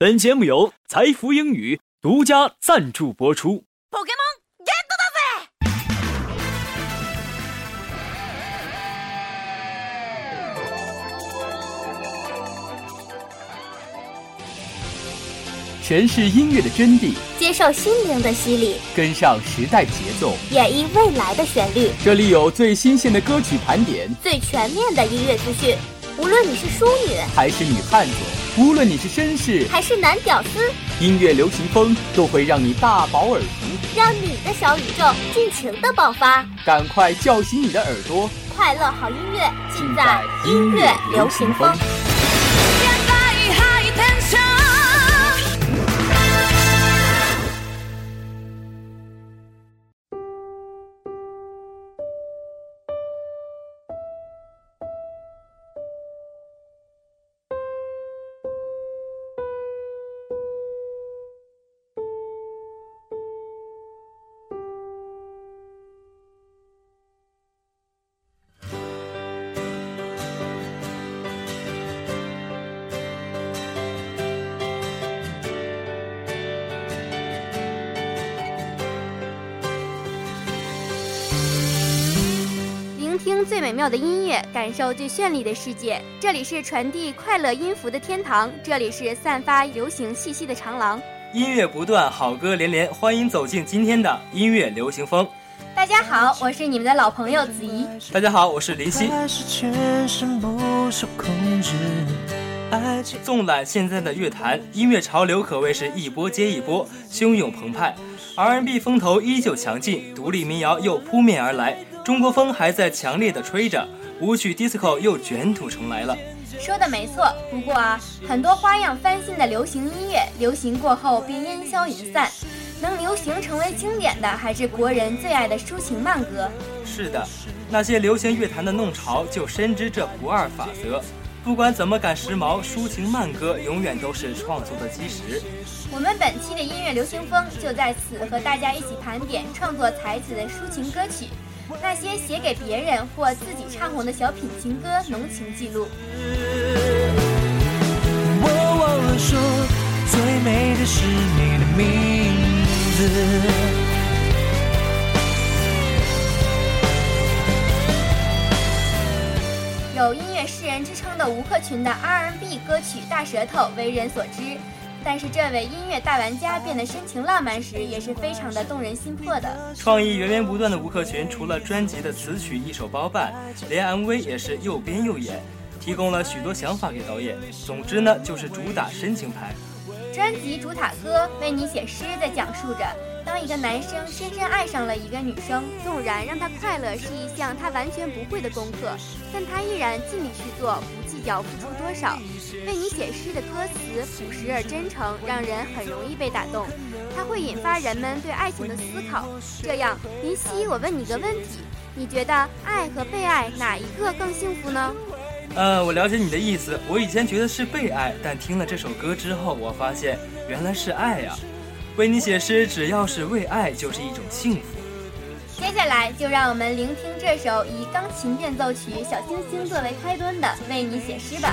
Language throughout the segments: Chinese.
本节目由财富英语独家赞助播出。诠释音乐的真谛，接受心灵的洗礼，跟上时代节奏，演绎未来的旋律。这里有最新鲜的歌曲盘点，最全面的音乐资讯。无论你是淑女还是女汉子，无论你是绅士还是男屌丝，音乐流行风都会让你大饱耳福，让你的小宇宙尽情的爆发。赶快叫醒你的耳朵，快乐好音乐尽在音乐流行风。最美妙的音乐，感受最绚丽的世界。这里是传递快乐音符的天堂，这里是散发流行气息的长廊。音乐不断，好歌连连，欢迎走进今天的音乐流行风。大家好，我是你们的老朋友子怡。大家好，我是林夕。纵览现在的乐坛，音乐潮流可谓是一波接一波，汹涌澎湃。R&B 风头依旧强劲，独立民谣又扑面而来。中国风还在强烈的吹着，舞曲 disco 又卷土重来了。说的没错，不过啊，很多花样翻新的流行音乐，流行过后便烟消云散，能流行成为经典的，还是国人最爱的抒情慢歌。是的，那些流行乐坛的弄潮就深知这不二法则，不管怎么赶时髦，抒情慢歌永远都是创作的基石。我们本期的音乐流行风就在此和大家一起盘点创作才子的抒情歌曲。那些写给别人或自己唱红的小品情歌，浓情记录。我忘了说，最美的是你的名字。有音乐诗人之称的吴克群的 R&B 歌曲《大舌头》为人所知。但是这位音乐大玩家变得深情浪漫时，也是非常的动人心魄的。创意源源不断的吴克群，除了专辑的词曲一手包办，连 MV 也是又编又演，提供了许多想法给导演。总之呢，就是主打深情牌。专辑主打歌《为你写诗》的讲述着，当一个男生深深爱上了一个女生，纵然让他快乐是一项他完全不会的功课，但他依然尽力去做。要付出多少？为你写诗的歌词朴实而真诚，让人很容易被打动。它会引发人们对爱情的思考。这样，林夕，我问你个问题：你觉得爱和被爱哪一个更幸福呢？呃，我了解你的意思。我以前觉得是被爱，但听了这首歌之后，我发现原来是爱呀。为你写诗，只要是为爱，就是一种幸福。接下来就让我们聆听这首以钢琴变奏曲《小星星》作为开端的《为你写诗》吧。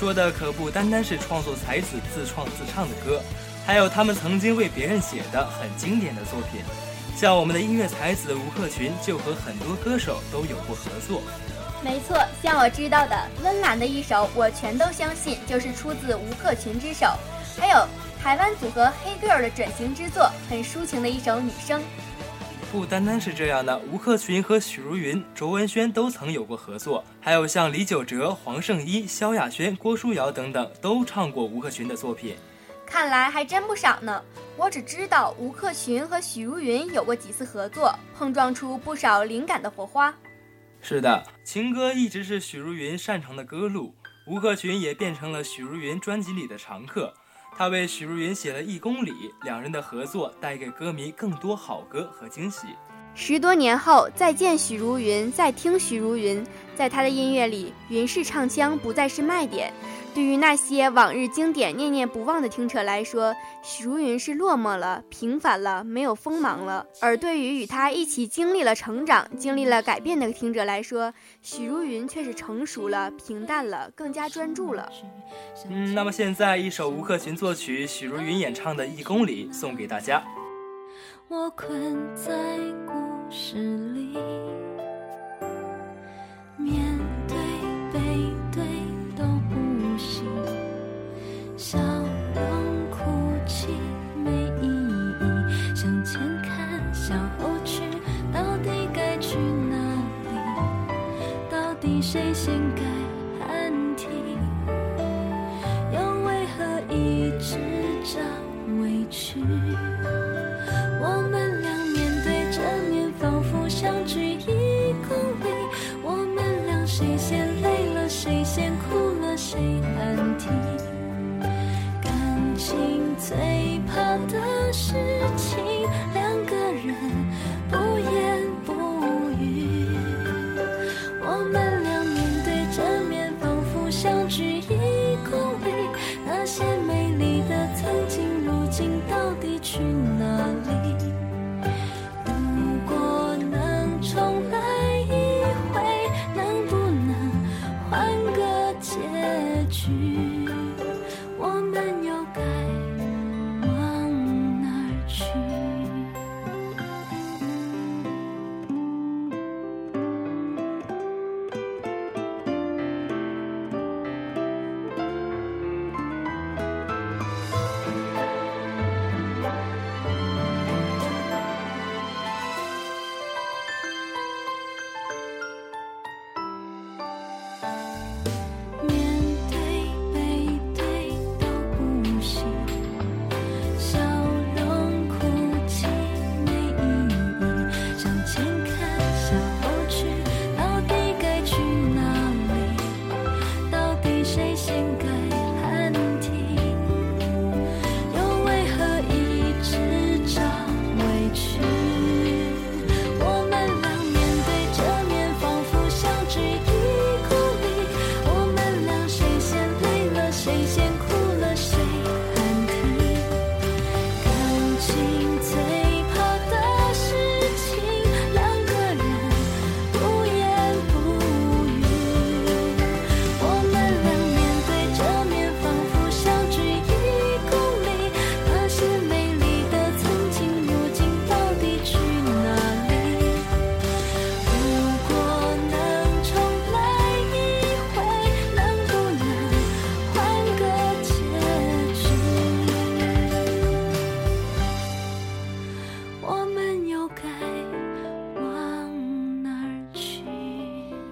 说的可不单单是创作才子自创自唱的歌，还有他们曾经为别人写的很经典的作品。像我们的音乐才子吴克群，就和很多歌手都有过合作。没错，像我知道的，温岚的一首《我全都相信》就是出自吴克群之手，还有台湾组合黑 girl 的转型之作，很抒情的一首《女生》。不单单是这样的，吴克群和许茹芸、卓文萱都曾有过合作，还有像李玖哲、黄圣依、萧亚轩、郭书瑶等等都唱过吴克群的作品。看来还真不少呢。我只知道吴克群和许茹芸有过几次合作，碰撞出不少灵感的火花。是的，情歌一直是许茹芸擅长的歌路，吴克群也变成了许茹芸专辑里的常客。他为许茹芸写了一公里，两人的合作带给歌迷更多好歌和惊喜。十多年后再见许茹芸，再听许茹芸，在她的音乐里，云氏唱腔不再是卖点。对于那些往日经典念念不忘的听者来说，许茹芸是落寞了、平凡了、没有锋芒了；而对于与她一起经历了成长、经历了改变的听者来说，许茹芸却是成熟了、平淡了、更加专注了。嗯，那么现在一首吴克群作曲、许茹芸演唱的《一公里》送给大家。我困在故事里，谁先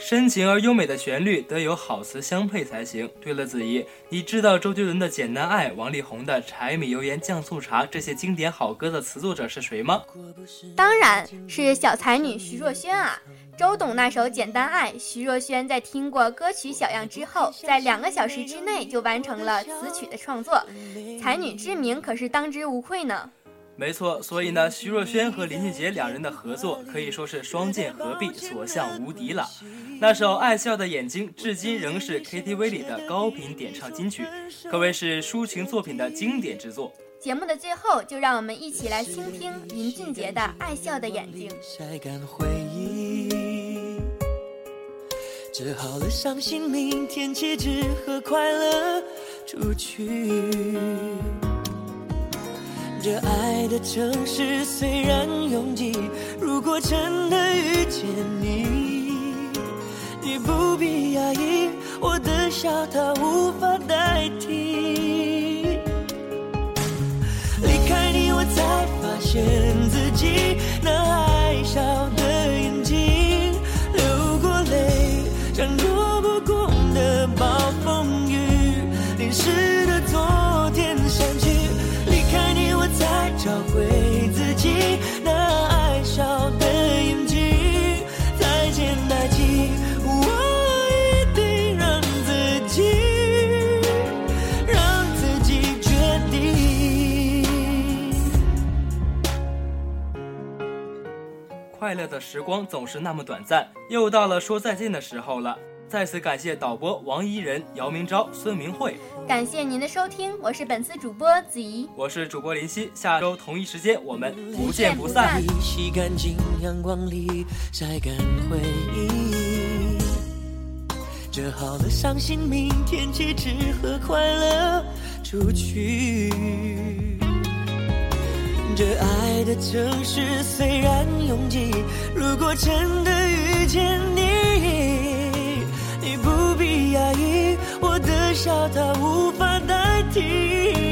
深情而优美的旋律得有好词相配才行。对了，子怡，你知道周杰伦的《简单爱》、王力宏的《柴米油盐酱醋茶》这些经典好歌的词作者是谁吗？当然是小才女徐若瑄啊！周董那首《简单爱》，徐若瑄在听过歌曲小样之后，在两个小时之内就完成了词曲的创作，才女之名可是当之无愧呢。没错，所以呢，徐若瑄和林俊杰两人的合作可以说是双剑合璧，所向无敌了。那首《爱笑的眼睛》至今仍是 KTV 里的高频点唱金曲，可谓是抒情作品的经典之作。节目的最后，就让我们一起来倾听林俊杰的《爱笑的眼睛》。晒干回忆，折好了伤心，明天起只和快乐出去。这爱的城市虽然拥挤，如果真的遇见你，你不必压抑，我的笑它无法代替。离开你，我才发现自己快乐的时光总是那么短暂，又到了说再见的时候了。再次感谢导播王怡人、姚明昭、孙明慧，感谢您的收听，我是本次主播子怡。我是主播林夕。下周同一时间我们不见不散。洗干净阳光里晒干回忆，折好了伤心，明天起只和快乐出去。这爱的城市虽然拥挤，如果真的遇见你，你不必压抑，我的笑它无法代替。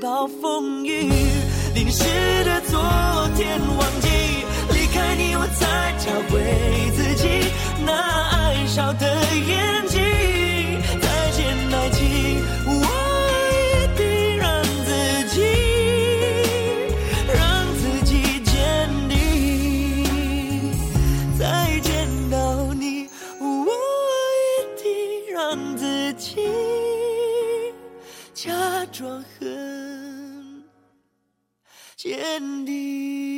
暴风雨，淋湿的昨天忘记。离开你，我才找回自己那坚定